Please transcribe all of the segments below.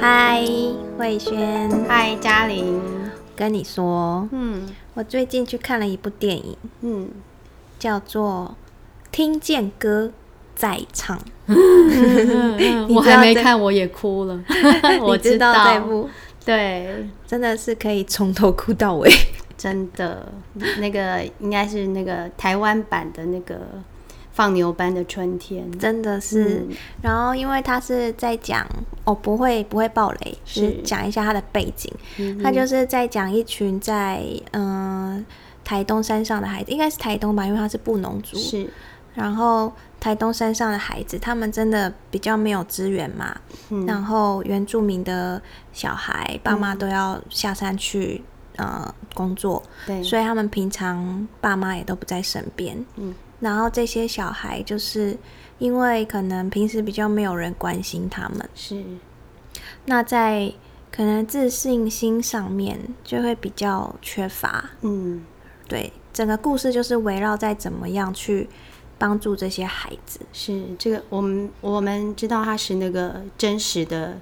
嗨，慧萱，嗨，嘉玲。跟你说，嗯，我最近去看了一部电影，嗯，叫做《听见歌在唱》。我还没看，我也哭了。我知道这部，对，真的是可以从头哭到尾。真的，那个应该是那个台湾版的那个。放牛班的春天，真的是。然后，因为他是在讲，哦，不会不会暴雷，是讲一下他的背景。他就是在讲一群在嗯台东山上的孩子，应该是台东吧，因为他是布农族。是。然后台东山上的孩子，他们真的比较没有资源嘛。嗯。然后原住民的小孩，爸妈都要下山去呃工作，对，所以他们平常爸妈也都不在身边。嗯。然后这些小孩就是因为可能平时比较没有人关心他们，是那在可能自信心上面就会比较缺乏。嗯，对，整个故事就是围绕在怎么样去帮助这些孩子。是这个，我们我们知道他是那个真实的，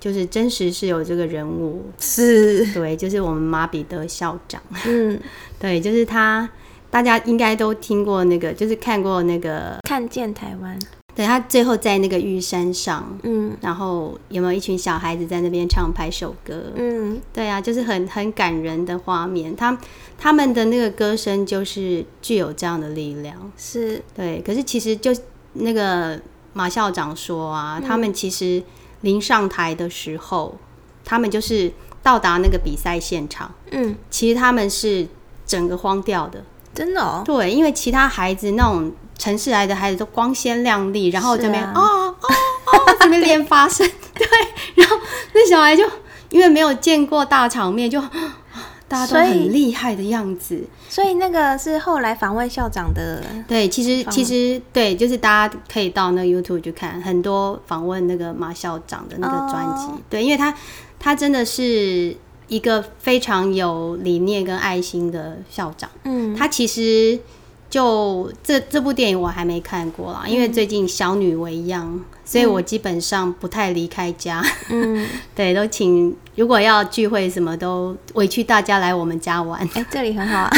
就是真实是有这个人物，是对，就是我们马彼得校长。嗯，对，就是他。大家应该都听过那个，就是看过那个看见台湾。对他最后在那个玉山上，嗯，然后有没有一群小孩子在那边唱拍手歌？嗯，对啊，就是很很感人的画面。他他们的那个歌声就是具有这样的力量，是对。可是其实就那个马校长说啊，他们其实临上台的时候，他们就是到达那个比赛现场，嗯，其实他们是整个荒掉的。真的哦，对，因为其他孩子那种城市来的孩子都光鲜亮丽，然后这边哦哦哦，这边练发声，对，然后那小孩就因为没有见过大场面，就大家都很厉害的样子。所以那个是后来访问校长的，对，其实其实对，就是大家可以到那个 YouTube 去看很多访问那个马校长的那个专辑，对，因为他他真的是。一个非常有理念跟爱心的校长，嗯，他其实就这这部电影我还没看过啦，因为最近小女为恙，所以我基本上不太离开家，嗯，对，都请如果要聚会什么都委屈大家来我们家玩，哎，这里很好啊，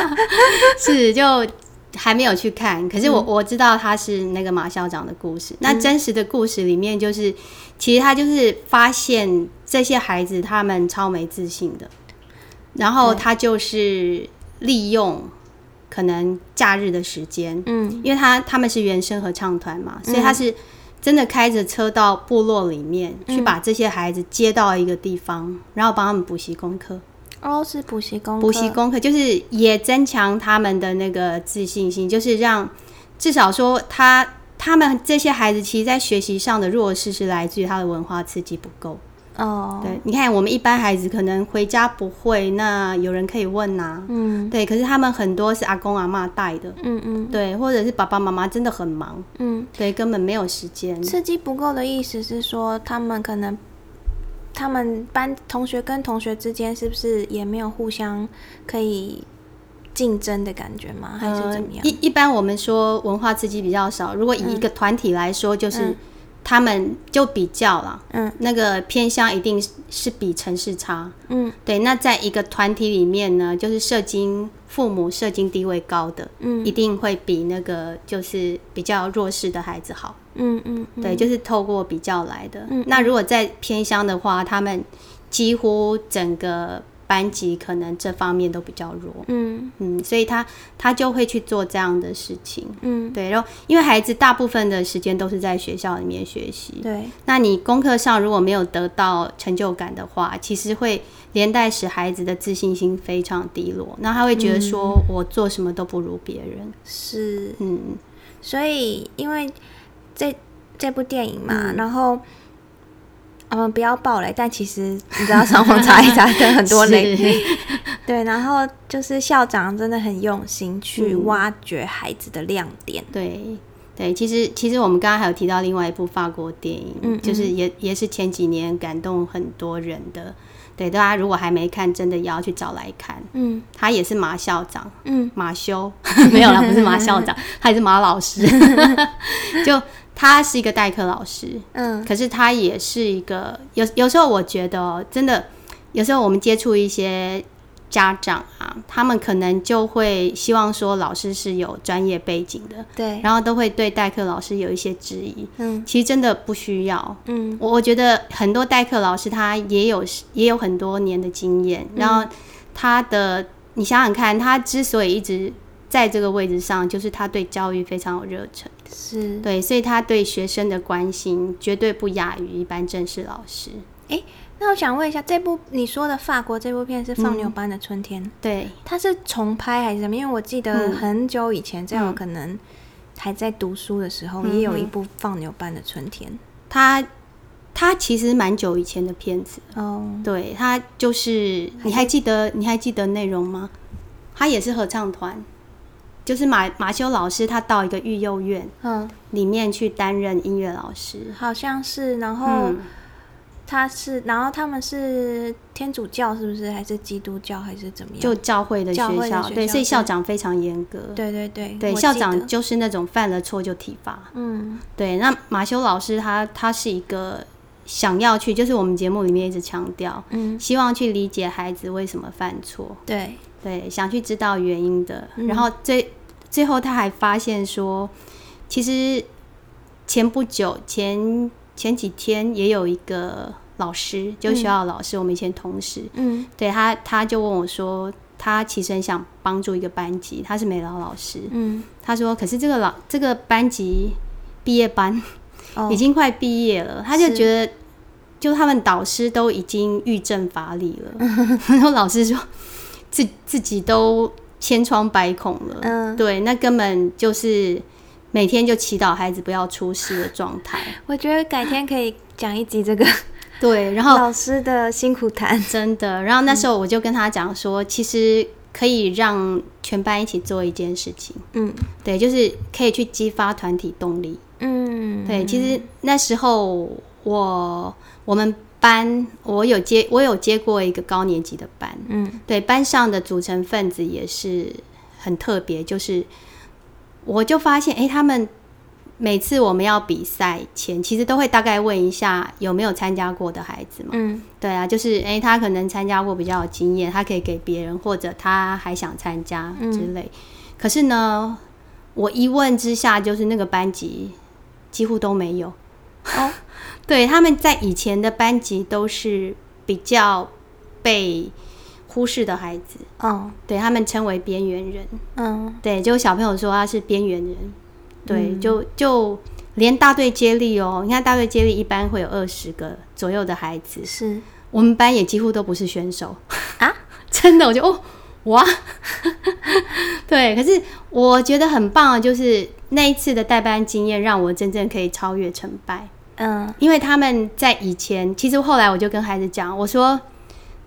是就还没有去看，可是我我知道他是那个马校长的故事，那真实的故事里面就是，其实他就是发现。这些孩子他们超没自信的，然后他就是利用可能假日的时间，嗯，因为他他们是原声合唱团嘛，所以他是真的开着车到部落里面去把这些孩子接到一个地方，然后帮他们补习功课。哦，是补习功补习功课，就是也增强他们的那个自信心，就是让至少说他他们这些孩子其实，在学习上的弱势是来自于他的文化刺激不够。哦，对，你看我们一般孩子可能回家不会，那有人可以问呐，嗯，对，可是他们很多是阿公阿妈带的，嗯嗯，对，或者是爸爸妈妈真的很忙，嗯，对，根本没有时间。刺激不够的意思是说，他们可能他们班同学跟同学之间是不是也没有互相可以竞争的感觉吗？还是怎么样？一一般我们说文化刺激比较少，如果以一个团体来说，就是。他们就比较了，嗯，那个偏乡一定是比城市差，嗯，对。那在一个团体里面呢，就是社经父母社经地位高的，嗯，一定会比那个就是比较弱势的孩子好，嗯嗯，对，就是透过比较来的。嗯那如果在偏乡的话，他们几乎整个。班级可能这方面都比较弱，嗯嗯，所以他他就会去做这样的事情，嗯，对。然后因为孩子大部分的时间都是在学校里面学习，对。那你功课上如果没有得到成就感的话，其实会连带使孩子的自信心非常低落，那他会觉得说我做什么都不如别人，是，嗯。所以因为这这部电影嘛，然后。嗯，不要爆雷，但其实你知道上网查一查，跟很多雷。对，然后就是校长真的很用心去挖掘孩子的亮点。对，对，其实其实我们刚刚还有提到另外一部法国电影，嗯，就是也也是前几年感动很多人的。对，大家如果还没看，真的要去找来看。嗯，他也是马校长，嗯，马修 没有了，不是马校长，他也是马老师。就。他是一个代课老师，嗯，可是他也是一个有有时候我觉得真的，有时候我们接触一些家长啊，他们可能就会希望说老师是有专业背景的，对，然后都会对代课老师有一些质疑，嗯，其实真的不需要，嗯，我我觉得很多代课老师他也有也有很多年的经验，然后他的你想想看，他之所以一直。在这个位置上，就是他对教育非常有热忱，是对，所以他对学生的关心绝对不亚于一般正式老师。哎，那我想问一下，这部你说的法国这部片是《放牛班的春天》，对，它是重拍还是什么？因为我记得很久以前，在我可能还在读书的时候，也有一部《放牛班的春天》。它它其实蛮久以前的片子哦，对，它就是你还记得你还记得内容吗？它也是合唱团。就是马马修老师，他到一个育幼院，嗯，里面去担任音乐老师，好像是。然后他是，然后他们是天主教，是不是？还是基督教，还是怎么样？就教会的学校，对，所以校长非常严格。对对对，对，校长就是那种犯了错就体罚。嗯，对。那马修老师他他是一个想要去，就是我们节目里面一直强调，嗯，希望去理解孩子为什么犯错。对对，想去知道原因的，然后这。最后他还发现说，其实前不久前前几天也有一个老师，就学校老师，我们以前同事，嗯，对他他就问我说，他其实很想帮助一个班级，他是美劳老师，嗯，他说可是这个老这个班级毕业班已经快毕业了，他就觉得就他们导师都已经欲症乏力了，然后老师说自自己都。千疮百孔了，嗯，对，那根本就是每天就祈祷孩子不要出事的状态。我觉得改天可以讲一集这个，对，然后老师的辛苦谈，真的。然后那时候我就跟他讲说，其实可以让全班一起做一件事情，嗯，对，就是可以去激发团体动力，嗯，对。其实那时候我我们。班我有接，我有接过一个高年级的班，嗯，对，班上的组成分子也是很特别，就是我就发现，哎，他们每次我们要比赛前，其实都会大概问一下有没有参加过的孩子嘛，嗯，对啊，就是哎，他可能参加过比较有经验，他可以给别人，或者他还想参加之类。可是呢，我一问之下，就是那个班级几乎都没有。哦，对，他们在以前的班级都是比较被忽视的孩子。嗯，对他们称为边缘人。嗯，对，就小朋友说他是边缘人。对，就就连大队接力哦，你看大队接力一般会有二十个左右的孩子，是我们班也几乎都不是选手啊，真的，我就哦哇，对，可是我觉得很棒的就是那一次的代班经验，让我真正可以超越成败。嗯，因为他们在以前，其实后来我就跟孩子讲，我说，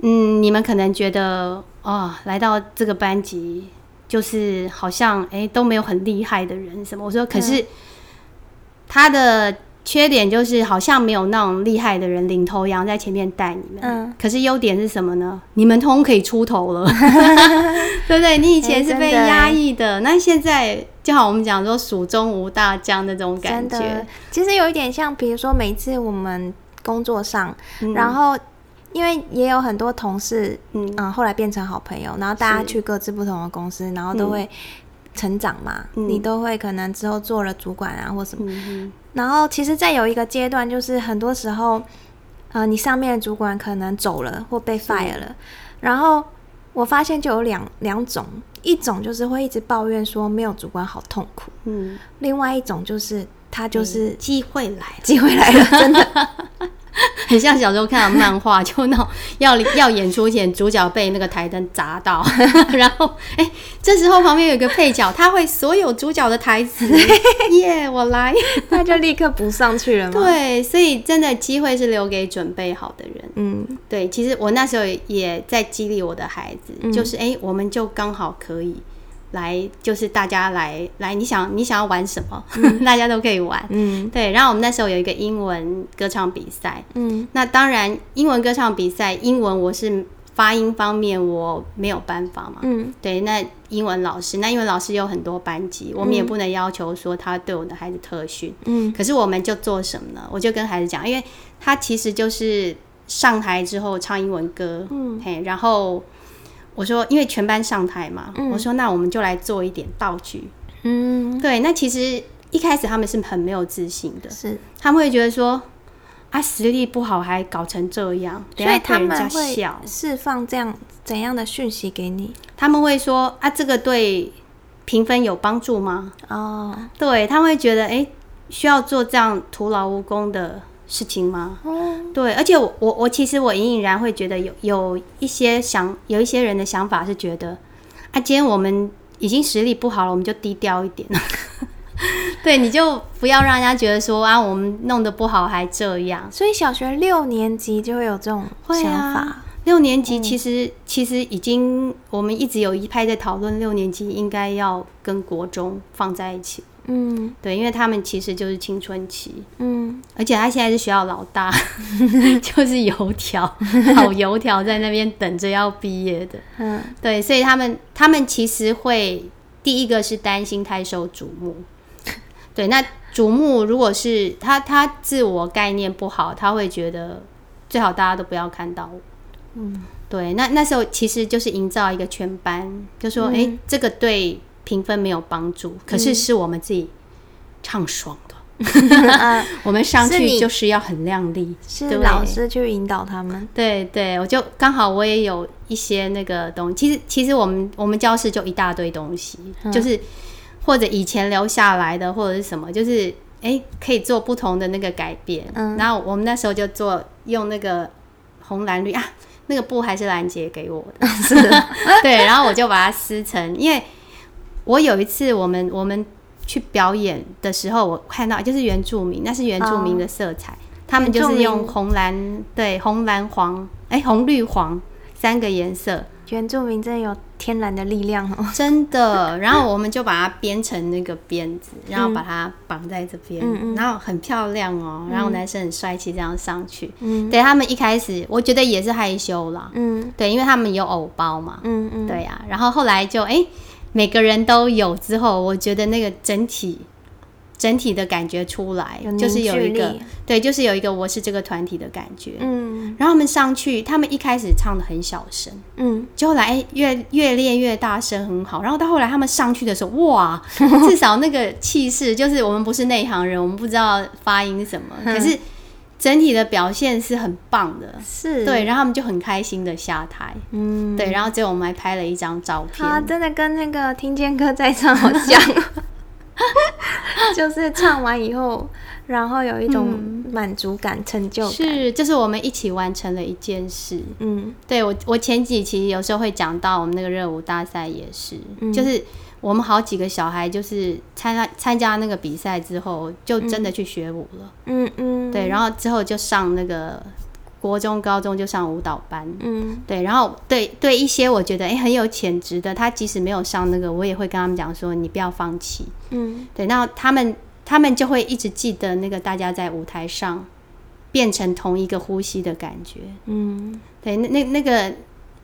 嗯，你们可能觉得，哦，来到这个班级，就是好像，哎，都没有很厉害的人什么。我说，可是他的。缺点就是好像没有那种厉害的人领头羊在前面带你们，嗯，可是优点是什么呢？你们通可以出头了，对不对？你以前是被压抑的，那现在就好，我们讲说蜀中无大将那种感觉，其实有一点像，比如说每次我们工作上，然后因为也有很多同事，嗯，后来变成好朋友，然后大家去各自不同的公司，然后都会。成长嘛，你都会可能之后做了主管啊，或什么。然后其实在有一个阶段，就是很多时候，呃，你上面的主管可能走了或被 fire 了。然后我发现就有两两种，一种就是会一直抱怨说没有主管好痛苦。嗯。另外一种就是他就是机会来，机会来了，真的。很像小时候看的漫画，就那种要要演出前，主角被那个台灯砸到，然后哎，这时候旁边有一个配角，他会所有主角的台词，耶，我来，他就立刻补上去了嘛。对，所以真的机会是留给准备好的人。嗯，对，其实我那时候也在激励我的孩子，就是哎，我们就刚好可以。来就是大家来来，你想你想要玩什么，大家都可以玩。嗯，对。然后我们那时候有一个英文歌唱比赛。嗯，那当然英文歌唱比赛，英文我是发音方面我没有办法嘛。嗯，对，那英文老师，那英文老师有很多班级，我们也不能要求说他对我的孩子特训。嗯，可是我们就做什么呢？我就跟孩子讲，因为他其实就是上台之后唱英文歌，嗯，嘿，然后我说，因为全班上台嘛，我说那我们就来做一点道具。嗯，对，那其实一开始他们是很没有自信的，是他们会觉得说。啊，实力不好还搞成这样，所以他们会释放这样怎样的讯息给你？他们会说啊，这个对评分有帮助吗？哦，对，他们会觉得哎，需要做这样徒劳无功的事情吗？哦，对，而且我我我其实我隐隐然会觉得有有一些想有一些人的想法是觉得啊，今天我们已经实力不好了，我们就低调一点。对，你就不要让人家觉得说啊，我们弄得不好还这样。所以小学六年级就会有这种想法。六年级其实其实已经，我们一直有一派在讨论，六年级应该要跟国中放在一起。嗯，对，因为他们其实就是青春期。嗯，而且他现在是学校老大，就是油条，好油条在那边等着要毕业的。嗯，对，所以他们他们其实会第一个是担心太受瞩目。对，那瞩目如果是他，他自我概念不好，他会觉得最好大家都不要看到我。嗯，对，那那时候其实就是营造一个全班，就说哎，这个对评分没有帮助，可是是我们自己唱爽的。我们上去就是要很靓丽，是老师去引导他们。对对，我就刚好我也有一些那个东西，其实其实我们我们教室就一大堆东西，就是。或者以前留下来的，或者是什么，就是哎，可以做不同的那个改变。嗯，然后我们那时候就做用那个红蓝绿啊，那个布还是兰姐给我的，是对，然后我就把它撕成，因为我有一次我们我们去表演的时候，我看到就是原住民，那是原住民的色彩，他们就是用红蓝对红蓝黄哎红绿黄三个颜色。原住民真的有天然的力量哦，真的。然后我们就把它编成那个辫子，然后把它绑在这边，然后很漂亮哦。然后男生很帅气，这样上去。嗯，对他们一开始我觉得也是害羞啦。嗯，对，因为他们有偶包嘛。嗯嗯，对呀。然后后来就哎，每个人都有之后，我觉得那个整体。整体的感觉出来，就是有一个对，就是有一个我是这个团体的感觉。嗯，然后他们上去，他们一开始唱的很小声，嗯，就后来越越练越大声，很好。然后到后来他们上去的时候，哇，至少那个气势，就是我们不是内行人，我们不知道发音什么，可是整体的表现是很棒的，是对。然后他们就很开心的下台，嗯，对。然后最后我们还拍了一张照片，啊，真的跟那个听见歌在唱好像。就是唱完以后，然后有一种满足感、成就感，是，就是我们一起完成了一件事。嗯，对我，我前几期有时候会讲到我们那个热舞大赛也是，就是我们好几个小孩就是参加参加那个比赛之后，就真的去学舞了。嗯嗯，对，然后之后就上那个。国中、高中就上舞蹈班，嗯，对，然后对对一些我觉得哎很有潜质的，他即使没有上那个，我也会跟他们讲说你不要放弃，嗯，对，那他们他们就会一直记得那个大家在舞台上变成同一个呼吸的感觉，嗯，对，那那那个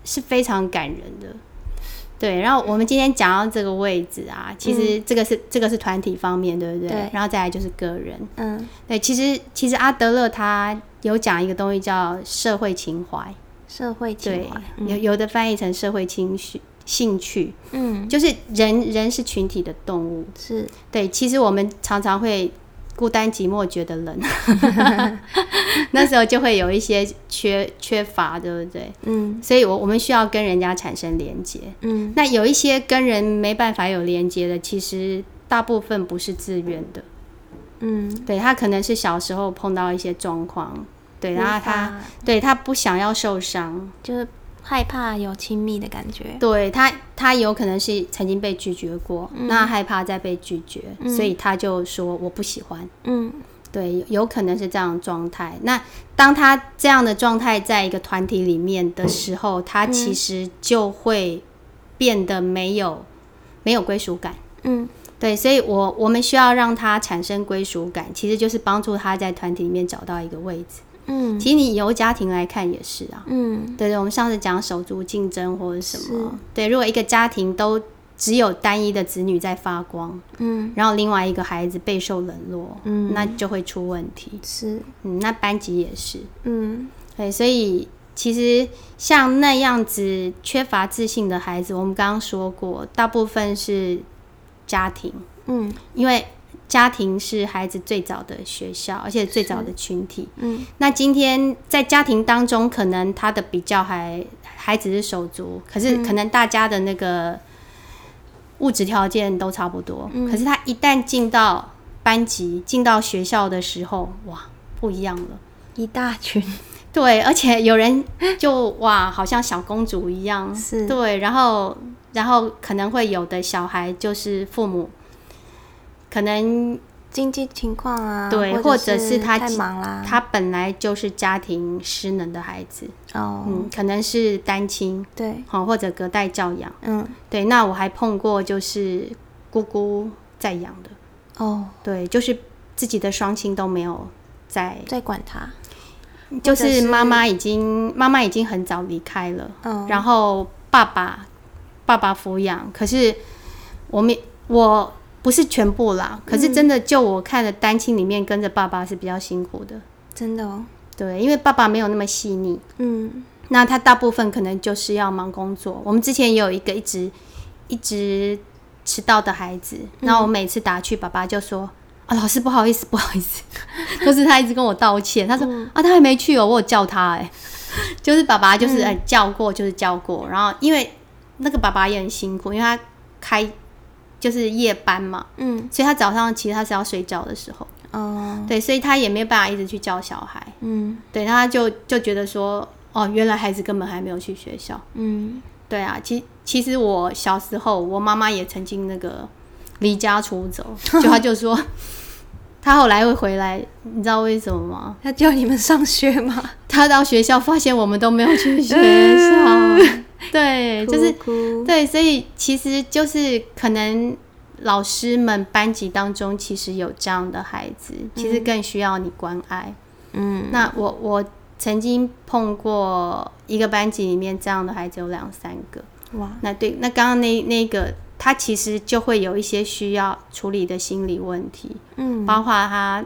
是非常感人的。对，然后我们今天讲到这个位置啊，其实这个是这个是团体方面，对不对？对。然后再来就是个人，嗯，对，其实其实阿德勒他有讲一个东西叫社会情怀，社会情怀，有有的翻译成社会情绪兴趣，嗯，就是人人是群体的动物，是。对，其实我们常常会。孤单寂寞觉得冷，那时候就会有一些缺缺乏，对不对？嗯，所以我我们需要跟人家产生连接。嗯，那有一些跟人没办法有连接的，其实大部分不是自愿的。嗯，对他可能是小时候碰到一些状况，对，然后他对他不想要受伤，就是。害怕有亲密的感觉，对他，他有可能是曾经被拒绝过，那害怕再被拒绝，所以他就说我不喜欢。嗯，对，有可能是这样状态。那当他这样的状态在一个团体里面的时候，他其实就会变得没有没有归属感。嗯，对，所以我我们需要让他产生归属感，其实就是帮助他在团体里面找到一个位置。嗯，其实你由家庭来看也是啊。嗯，对对，我们上次讲手足竞争或者什么，对，如果一个家庭都只有单一的子女在发光，嗯，然后另外一个孩子备受冷落，嗯，那就会出问题。是，嗯，那班级也是，嗯，对，所以其实像那样子缺乏自信的孩子，我们刚刚说过，大部分是家庭，嗯，因为家庭是孩子最早的学校，而且最早的群体，嗯，那今天在家庭当中，可能他的比较还孩子是手足，可是可能大家的那个。物质条件都差不多，可是他一旦进到班级、进到学校的时候，哇，不一样了，一大群，对，而且有人就哇，好像小公主一样，是，对，然后，然后可能会有的小孩就是父母可能。经济情况啊，对，或者是他太忙啦，他本来就是家庭失能的孩子。哦，嗯，可能是单亲，对，好或者隔代教养，嗯，对。那我还碰过就是姑姑在养的。哦，对，就是自己的双亲都没有在在管他，就是妈妈已经妈妈已经很早离开了，嗯，然后爸爸爸爸抚养，可是我们我。不是全部啦，可是真的就我看的单亲里面，跟着爸爸是比较辛苦的，真的哦。对，因为爸爸没有那么细腻，嗯，那他大部分可能就是要忙工作。我们之前也有一个一直一直迟到的孩子，那我每次打去，爸爸就说：“啊，老师不好意思，不好意思。”就是他一直跟我道歉，他说：“啊，他还没去哦，我有叫他。”哎，就是爸爸就是哎叫过就是叫过，然后因为那个爸爸也很辛苦，因为他开。就是夜班嘛，嗯，所以他早上其实他是要睡觉的时候，哦，对，所以他也没有办法一直去教小孩，嗯，对，他就就觉得说，哦，原来孩子根本还没有去学校，嗯，对啊，其其实我小时候，我妈妈也曾经那个离家出走，就他就说，他后来会回来，你知道为什么吗？他叫你们上学吗？他到学校发现我们都没有去学校。对，就是对，所以其实就是可能老师们班级当中其实有这样的孩子，其实更需要你关爱。嗯，那我我曾经碰过一个班级里面这样的孩子有两三个。哇，那对，那刚刚那那个他其实就会有一些需要处理的心理问题。嗯，包括他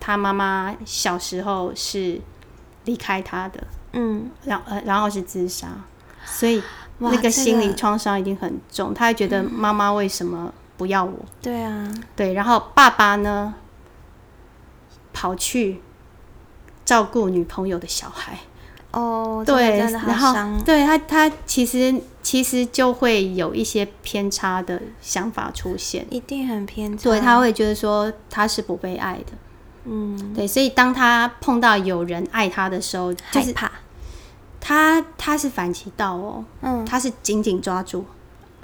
他妈妈小时候是离开他的。嗯，然呃然后是自杀。所以那个心理创伤一定很重，他会觉得妈妈为什么不要我？对啊，对，然后爸爸呢，跑去照顾女朋友的小孩。哦，对，然后对他，他其实其实就会有一些偏差的想法出现，一定很偏差。对，他会觉得说他是不被爱的。嗯，对，所以当他碰到有人爱他的时候，害怕。他他是反其道哦，嗯，他是紧紧抓住。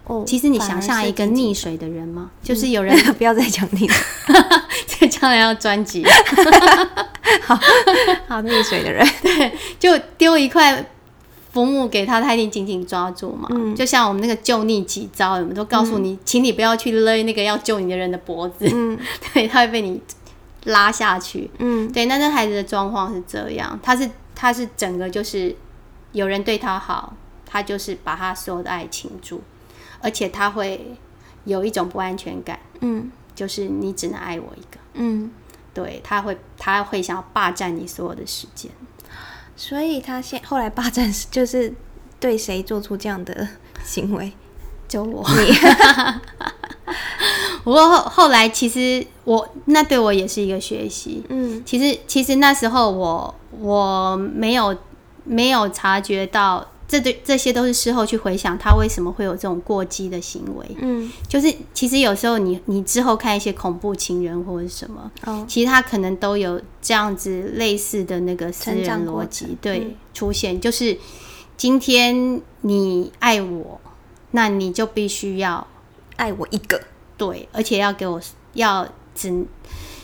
哦，其实你想象一个溺水的人吗？就是有人 不要再讲溺，这将来要专辑。好，好溺水的人，对，就丢一块浮木给他，他一定紧紧抓住嘛。嗯，就像我们那个救溺几招，我们都告诉你，请你不要去勒那个要救你的人的脖子。嗯，对，他会被你拉下去。嗯，对，那那孩子的状况是这样，他是他是整个就是。有人对他好，他就是把他所有的爱倾注，而且他会有一种不安全感。嗯，就是你只能爱我一个。嗯，对，他会他会想要霸占你所有的时间，所以他现后来霸占就是对谁做出这样的行为？就我。不过后后来其实我那对我也是一个学习。嗯，其实其实那时候我我没有。没有察觉到，这对这些都是事后去回想，他为什么会有这种过激的行为。嗯，就是其实有时候你你之后看一些恐怖情人或者什么，哦，其实他可能都有这样子类似的那个私人逻辑，对，出现就是今天你爱我，那你就必须要爱我一个，对，而且要给我要只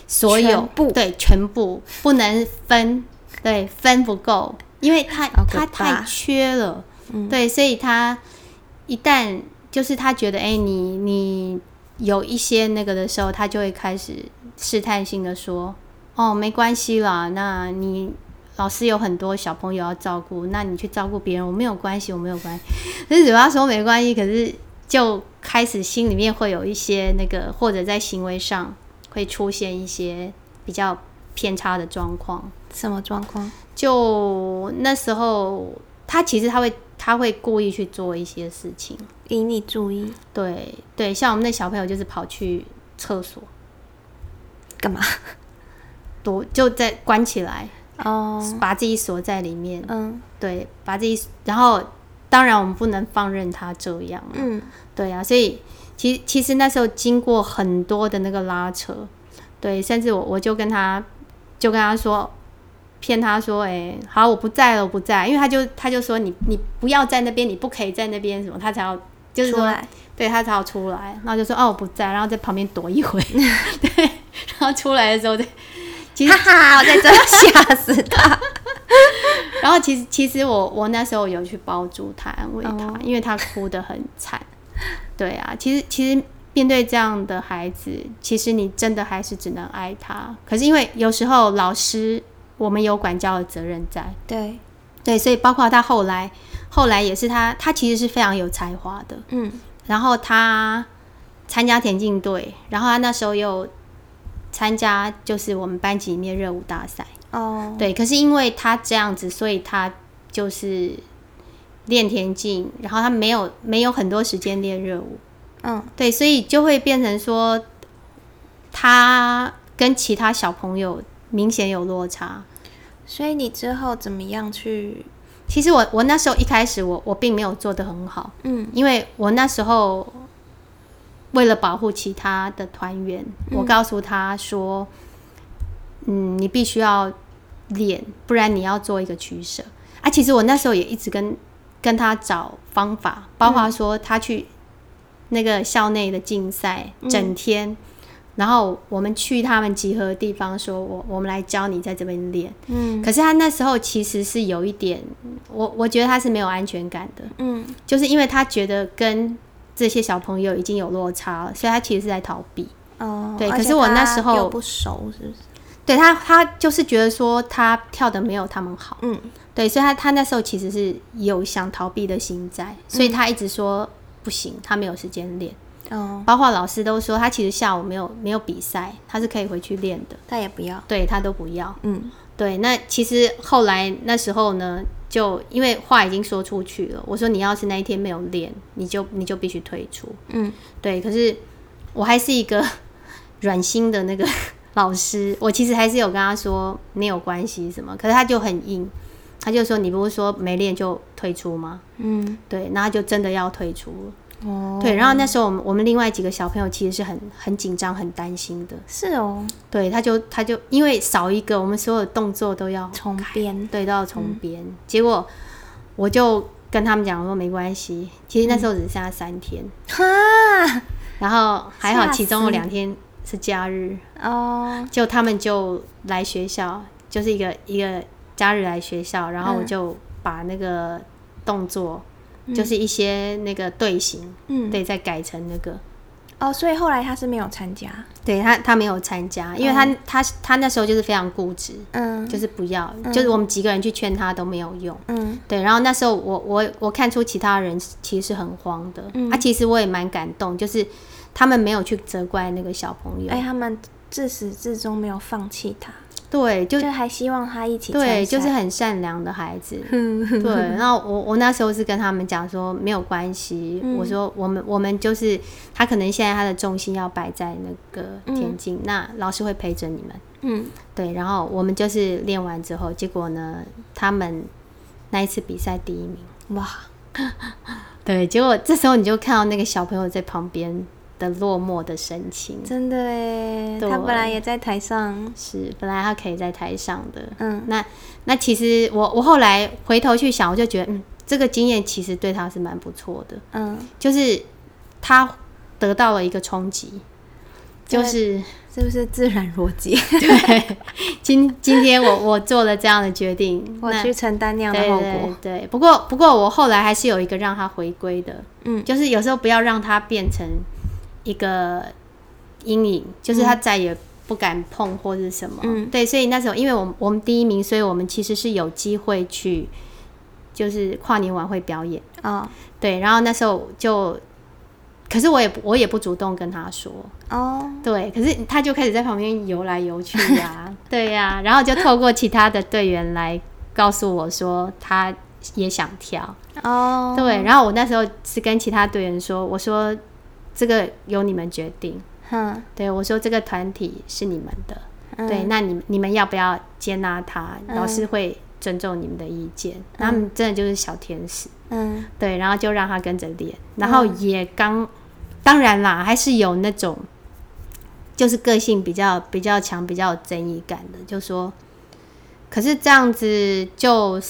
所有不对全部不能分，对分不够。因为他他太缺了，对，所以他一旦就是他觉得，哎，你你有一些那个的时候，他就会开始试探性的说，哦，没关系啦，那你老师有很多小朋友要照顾，那你去照顾别人，我没有关系，我没有关系。可是嘴巴说没关系，可是就开始心里面会有一些那个，或者在行为上会出现一些比较偏差的状况。什么状况？就那时候，他其实他会他会故意去做一些事情，引你注意。对对，像我们那小朋友就是跑去厕所干嘛？躲就在关起来哦，把自己锁在里面。嗯，对，把自己，然后当然我们不能放任他这样。嗯，对啊，所以其其实那时候经过很多的那个拉扯，对，甚至我我就跟他就跟他说。骗他说：“哎，好，我不在了，我不在。”因为他就他就说：“你你不要在那边，你不可以在那边什么？”他才要就是说，对他才要出来。然后就说：“哦，我不在。”然后在旁边躲一会。对，然后出来的时候，其实哈哈，我在这吓死他。然后其实其实我我那时候有去抱住他，安慰他，因为他哭得很惨。对啊，其实其实面对这样的孩子，其实你真的还是只能爱他。可是因为有时候老师。我们有管教的责任在，对，对，所以包括他后来，后来也是他，他其实是非常有才华的，嗯，然后他参加田径队，然后他那时候又参加就是我们班级里面热舞大赛，哦，对，可是因为他这样子，所以他就是练田径，然后他没有没有很多时间练热舞，嗯，对，所以就会变成说他跟其他小朋友明显有落差。所以你之后怎么样去？其实我我那时候一开始我我并没有做的很好，嗯，因为我那时候为了保护其他的团员，我告诉他说，嗯，你必须要练，不然你要做一个取舍。啊，其实我那时候也一直跟跟他找方法，包括说他去那个校内的竞赛，整天。然后我们去他们集合的地方，说我我们来教你在这边练。嗯，可是他那时候其实是有一点，我我觉得他是没有安全感的。嗯，就是因为他觉得跟这些小朋友已经有落差了，所以他其实是在逃避。哦，对。可是我那时候不熟，是不是？对他，他就是觉得说他跳的没有他们好。嗯，对，所以他他那时候其实是有想逃避的心在，所以他一直说不行，他没有时间练。哦，包括老师都说他其实下午没有没有比赛，他是可以回去练的。他也不要，对他都不要。嗯，对。那其实后来那时候呢，就因为话已经说出去了，我说你要是那一天没有练，你就你就必须退出。嗯，对。可是我还是一个软心的那个老师，我其实还是有跟他说没有关系什么，可是他就很硬，他就说你不是说没练就退出吗？嗯，对，那他就真的要退出了。哦，对，然后那时候我们我们另外几个小朋友其实是很很紧张、很担心的。是哦，对，他就他就因为少一个，我们所有的动作都要重编，对，都要重编。结果我就跟他们讲说没关系，其实那时候只剩下三天，哈，然后还好其中有两天是假日。哦，就他们就来学校，就是一个一个假日来学校，然后我就把那个动作。就是一些那个队形，嗯，对，再改成那个，哦，所以后来他是没有参加，对他，他没有参加，因为他他他那时候就是非常固执，嗯，就是不要，就是我们几个人去劝他都没有用，嗯，对，然后那时候我我我看出其他人其实是很慌的，嗯。啊，其实我也蛮感动，就是他们没有去责怪那个小朋友，哎，他们自始至终没有放弃他。对，就还希望他一起。对，就是很善良的孩子。对，然后我我那时候是跟他们讲说没有关系，我说我们我们就是他可能现在他的重心要摆在那个田径，那老师会陪着你们。嗯，对，然后我们就是练完之后，结果呢，他们那一次比赛第一名。哇，对，结果这时候你就看到那个小朋友在旁边。的落寞的神情，真的哎，他本来也在台上，是本来他可以在台上的，嗯，那那其实我我后来回头去想，我就觉得，嗯，这个经验其实对他是蛮不错的，嗯，就是他得到了一个冲击，就是是不是自然逻辑？对，今今天我我做了这样的决定，我去承担那样的后果，对，不过不过我后来还是有一个让他回归的，嗯，就是有时候不要让他变成。一个阴影，就是他再也不敢碰或者什么。嗯，对，所以那时候因为我们我们第一名，所以我们其实是有机会去，就是跨年晚会表演哦。对，然后那时候就，可是我也我也不主动跟他说哦。对，可是他就开始在旁边游来游去呀，对呀，然后就透过其他的队员来告诉我说他也想跳哦。对，然后我那时候是跟其他队员说，我说这个由你们决定。嗯，对我说这个团体是你们的，对，那你你们要不要接纳他？老师会尊重你们的意见。他们真的就是小天使，嗯，对，然后就让他跟着练，然后也刚，当然啦，还是有那种，就是个性比较比较强、比较有争议感的，就说，可是这样子就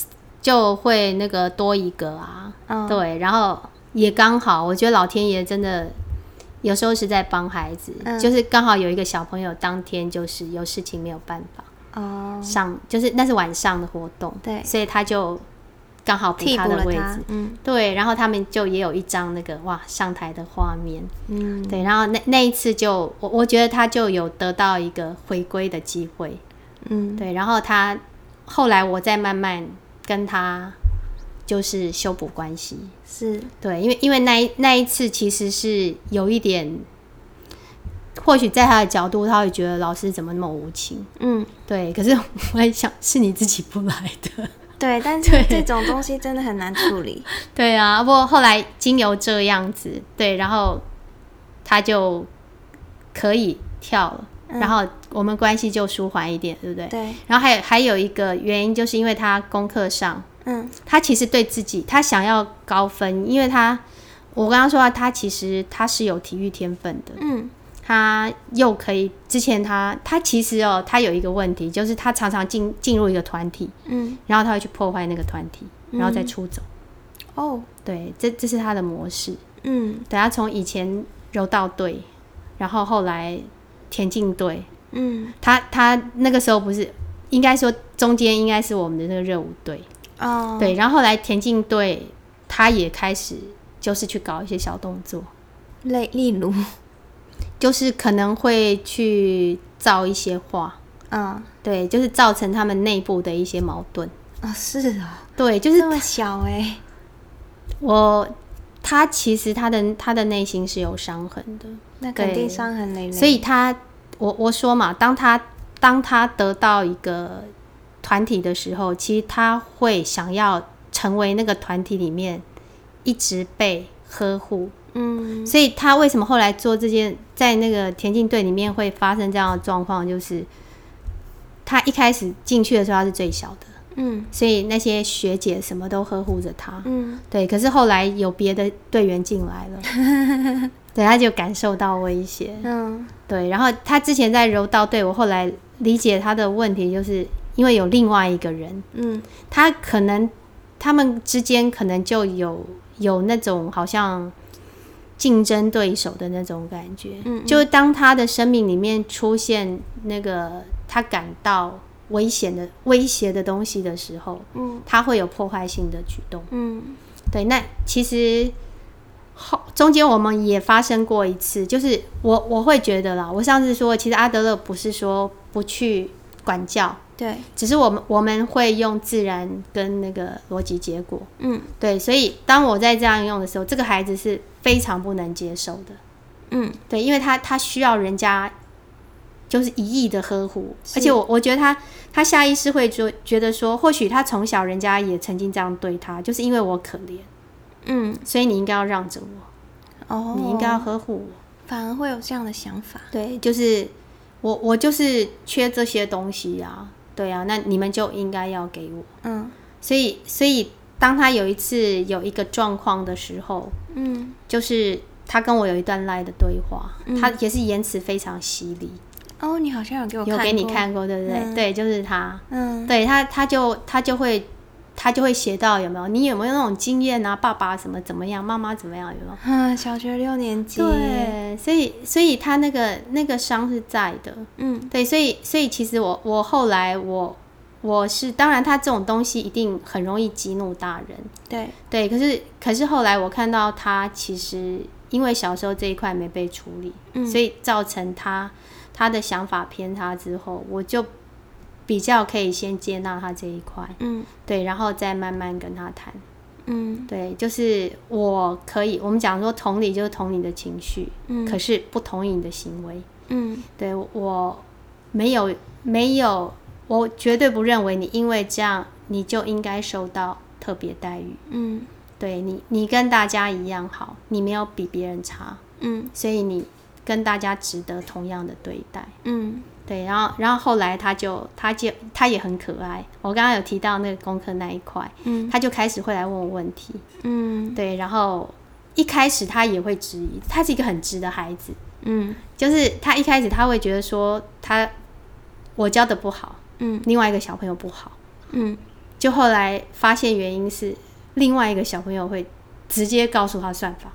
就会那个多一个啊，对，然后也刚好，我觉得老天爷真的。有时候是在帮孩子，就是刚好有一个小朋友当天就是有事情没有办法哦。上，就是那是晚上的活动，对，所以他就刚好补他的位置，嗯，对，然后他们就也有一张那个哇上台的画面，嗯，对，然后那那一次就我我觉得他就有得到一个回归的机会，嗯，对，然后他后来我再慢慢跟他。就是修补关系，是对，因为因为那一那一次其实是有一点，或许在他的角度，他会觉得老师怎么那么无情，嗯，对。可是我在想，是你自己不来的，对。但是这种东西真的很难处理，对啊。不过后来经由这样子，对，然后他就可以跳了，然后我们关系就舒缓一点，对不对？对。然后还有还有一个原因，就是因为他功课上。嗯，他其实对自己，他想要高分，因为他，我刚刚说他其实他是有体育天分的，嗯，他又可以，之前他他其实哦，他有一个问题，就是他常常进进入一个团体，嗯，然后他会去破坏那个团体，然后再出走，哦，对，这这是他的模式，嗯，等他从以前柔道队，然后后来田径队，嗯，他他那个时候不是应该说中间应该是我们的那个热舞队。哦，对，然后后来田径队他也开始就是去搞一些小动作，例例如，就是可能会去造一些话，嗯，对，就是造成他们内部的一些矛盾啊，是啊，对，就是这么小哎，我他其实他的他的内心是有伤痕的，那肯定伤痕累累，所以他我我说嘛，当他当他得到一个。团体的时候，其实他会想要成为那个团体里面一直被呵护，嗯，所以他为什么后来做这件，在那个田径队里面会发生这样的状况，就是他一开始进去的时候他是最小的，嗯，所以那些学姐什么都呵护着他，嗯，对，可是后来有别的队员进来了，对，他就感受到威胁，嗯，对，然后他之前在柔道队，我后来理解他的问题就是。因为有另外一个人，嗯，他可能他们之间可能就有有那种好像竞争对手的那种感觉，嗯，就当他的生命里面出现那个他感到危险的威胁的东西的时候，嗯，他会有破坏性的举动，嗯，对，那其实后中间我们也发生过一次，就是我我会觉得啦，我上次说，其实阿德勒不是说不去管教。对，只是我们我们会用自然跟那个逻辑结果，嗯，对，所以当我在这样用的时候，这个孩子是非常不能接受的，嗯，对，因为他他需要人家就是一意的呵护，而且我我觉得他他下意识会觉觉得说，或许他从小人家也曾经这样对他，就是因为我可怜，嗯，所以你应该要让着我，哦，你应该要呵护我，反而会有这样的想法，对，就是我我就是缺这些东西啊。对啊，那你们就应该要给我。嗯，所以所以当他有一次有一个状况的时候，嗯，就是他跟我有一段赖的对话，他也是言辞非常犀利。哦，你好像有给我有给你看过，对不对？对，就是他。嗯，对他他就他就会。他就会写到有没有？你有没有那种经验啊？爸爸什么怎么样？妈妈怎么样？有没有？嗯，小学六年级。对，所以所以他那个那个伤是在的。嗯，对，所以所以其实我我后来我我是当然他这种东西一定很容易激怒大人。对对，可是可是后来我看到他其实因为小时候这一块没被处理，所以造成他他的想法偏差之后，我就比较可以先接纳他这一块，嗯，对，然后再慢慢跟他谈，嗯，对，就是我可以，我们讲说同理就是同你的情绪，嗯，可是不同意你的行为，嗯，对我没有没有，我绝对不认为你因为这样你就应该受到特别待遇，嗯。对你，你跟大家一样好，你没有比别人差，嗯，所以你跟大家值得同样的对待，嗯，对，然后，然后后来他就，他就，他也很可爱。我刚刚有提到那个功课那一块，嗯，他就开始会来问我问题，嗯，对，然后一开始他也会质疑，他是一个很直的孩子，嗯，就是他一开始他会觉得说他我教的不好，嗯，另外一个小朋友不好，嗯，就后来发现原因是。另外一个小朋友会直接告诉他算法。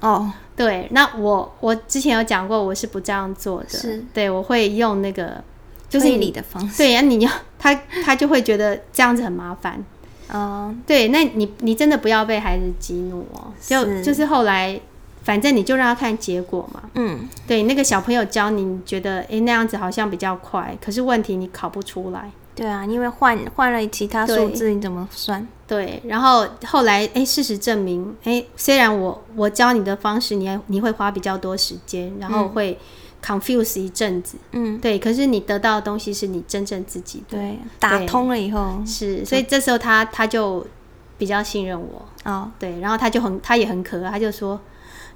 哦，对，那我我之前有讲过，我是不这样做的。是，对我会用那个就是你的方式。对呀，你要他他就会觉得这样子很麻烦。哦，对，那你你真的不要被孩子激怒哦。就就是后来，反正你就让他看结果嘛。嗯，对，那个小朋友教你你觉得哎那样子好像比较快，可是问题你考不出来。对啊，因为换换了其他数字，你怎么算？对，然后后来，哎，事实证明，哎，虽然我我教你的方式，你你会花比较多时间，然后会 confuse 一阵子，嗯，对，可是你得到的东西是你真正自己的，对，打通了以后。是，所以这时候他他就比较信任我，哦，对，然后他就很他也很可爱，他就说。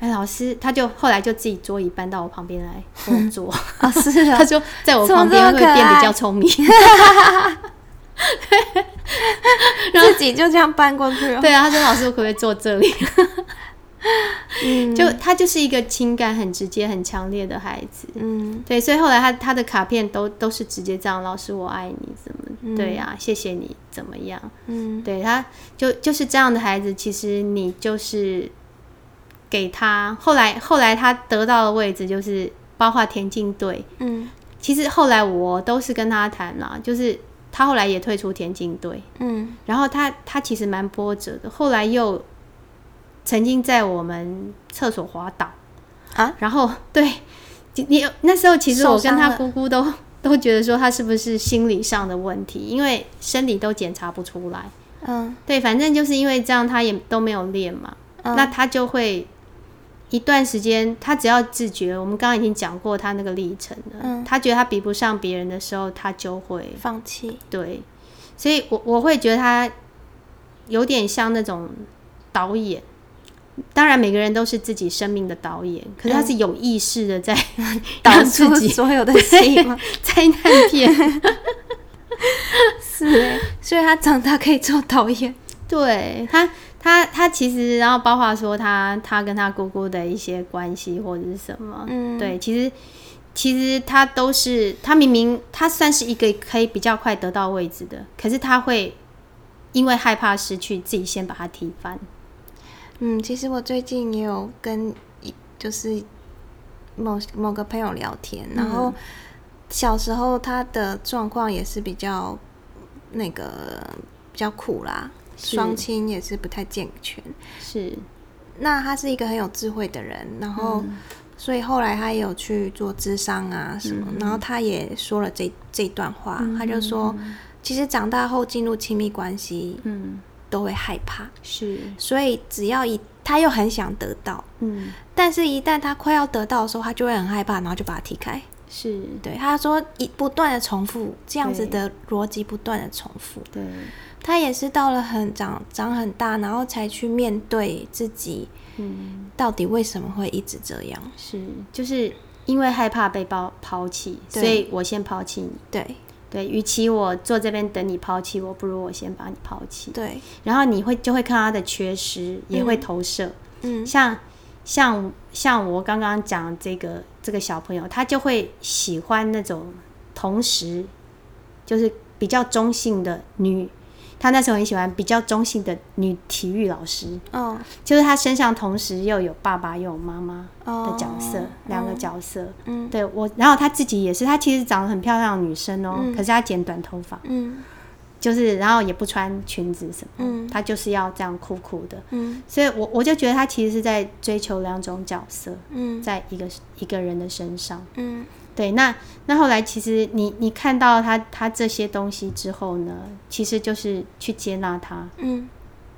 哎，老师，他就后来就自己桌椅搬到我旁边来工作。啊，是啊，他说在我旁边会变比较聪明。自己就这样搬过去了。对啊，他说老师，我可不可以坐这里？嗯，就他就是一个情感很直接、很强烈的孩子。嗯，对，所以后来他他的卡片都都是直接这样，老师我爱你，怎么？对呀，谢谢你，怎么样？嗯，对，他就就是这样的孩子，其实你就是。给他后来后来他得到的位置就是包括田径队，嗯，其实后来我都是跟他谈啦，就是他后来也退出田径队，嗯，然后他他其实蛮波折的，后来又曾经在我们厕所滑倒。啊，然后对，你那时候其实我跟他姑姑都都觉得说他是不是心理上的问题，因为生理都检查不出来，嗯，对，反正就是因为这样他也都没有练嘛，那他就会。一段时间，他只要自觉，我们刚刚已经讲过他那个历程了。嗯，他觉得他比不上别人的时候，他就会放弃。对，所以我我会觉得他有点像那种导演。当然，每个人都是自己生命的导演，可是他是有意识的在 导出所有的？灾难片 是，所以他长大可以做导演。对他。他他其实，然后包括说他他跟他姑姑的一些关系或者是什么，嗯，对，其实其实他都是他明明他算是一个可以比较快得到位置的，可是他会因为害怕失去，自己先把他踢翻。嗯，其实我最近也有跟就是某某个朋友聊天，然后小时候他的状况也是比较那个比较苦啦。双亲也是不太健全，是。那他是一个很有智慧的人，然后，所以后来他也有去做智商啊什么，然后他也说了这这段话，他就说，其实长大后进入亲密关系，嗯，都会害怕，是。所以只要一他又很想得到，嗯，但是一旦他快要得到的时候，他就会很害怕，然后就把他踢开。是。对，他说一不断的重复这样子的逻辑，不断的重复，对。他也是到了很长长很大，然后才去面对自己，嗯，到底为什么会一直这样？是，就是因为害怕被抛抛弃，所以我先抛弃你。对对，与其我坐这边等你抛弃我，不如我先把你抛弃。对，然后你会就会看他的缺失，也会投射。嗯，像像像我刚刚讲这个这个小朋友，他就会喜欢那种同时就是比较中性的女。他那时候很喜欢比较中性的女体育老师，哦，就是他身上同时又有爸爸又有妈妈的角色，两个角色，嗯，对我，然后他自己也是，他其实长得很漂亮的女生哦，可是他剪短头发，嗯，就是然后也不穿裙子什么，嗯，他就是要这样酷酷的，嗯，所以我我就觉得他其实是在追求两种角色，嗯，在一个一个人的身上，嗯，对，那那后来其实你你看到他他这些东西之后呢，其实就是去接纳他，嗯，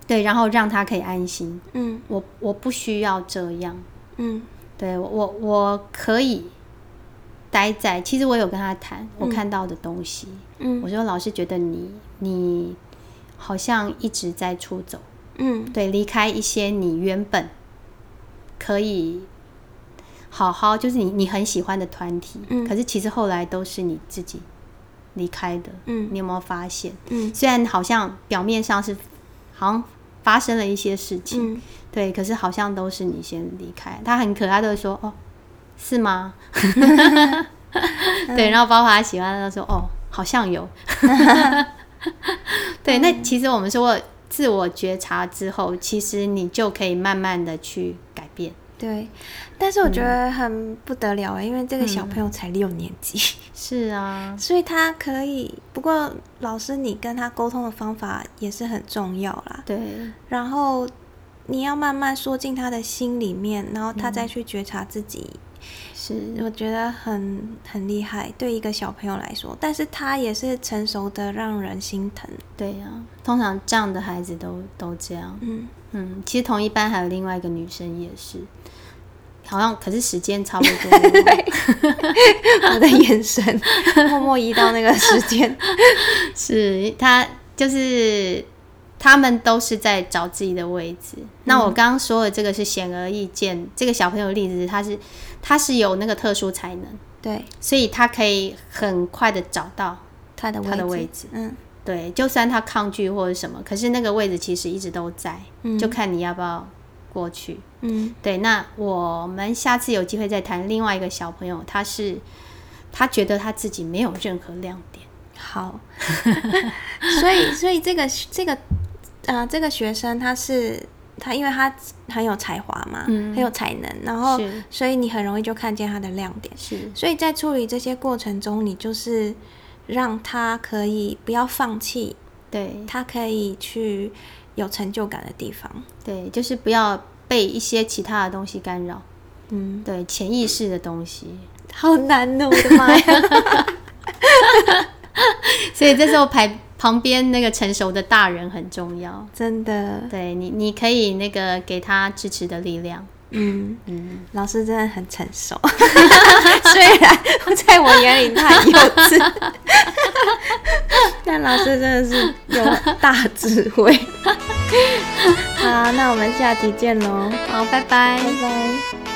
对，然后让他可以安心，嗯，我我不需要这样，嗯，对我我我可以待在，其实我有跟他谈我看到的东西，嗯，我说老师觉得你你好像一直在出走，嗯，对，离开一些你原本可以好好，就是你你很喜欢的团体，嗯可是其实后来都是你自己离开的，嗯你有没有发现？嗯虽然好像表面上是好像发生了一些事情，嗯对，可是好像都是你先离开。他很可爱的说：“哦，是吗？”对，然后包括他喜欢的都说：“哦，好像有。”对，那其实我们说过，自我觉察之后，其实你就可以慢慢的去改变。对，但是我觉得很不得了哎，因为这个小朋友才六年级，是啊，所以他可以。不过老师，你跟他沟通的方法也是很重要啦。对，然后你要慢慢说进他的心里面，然后他再去觉察自己。是，我觉得很很厉害，对一个小朋友来说，但是他也是成熟的，让人心疼。对呀、通常这样的孩子都都这样。嗯，嗯，其实同一班还有另外一个女生也是，好像可是时间差不多。我的眼神默默移到那个时间。是他就是他们都是在找自己的位置。那我刚刚说的这个是显而易见，这个小朋友的例子，他是他是有那个特殊才能，对，所以他可以很快的找到他的他的位置置。嗯对，就算他抗拒或者什么，可是那个位置其实一直都在，嗯就看你要不要过去。嗯对，那我们下次有机会再谈另外一个小朋友，他是他觉得他自己没有任何亮点。好。所以，所以这个这个呃，这个学生他是他，因为他很有才华嘛，嗯很有才能，然后所以你很容易就看见他的亮点。是所以在处理这些过程中，你就是让他可以不要放弃，对他可以去有成就感的地方。对，就是不要被一些其他的东西干扰。嗯，对，潜意识的东西。好难哦，我的妈呀！所以这时候排旁边那个成熟的大人很重要。真的，对你，你可以那个给他支持的力量。嗯，嗯，老师真的很成熟，虽然在我眼里他很幼稚，但老师真的是有大智慧。好，那我们下集见喽，好，拜拜。拜拜。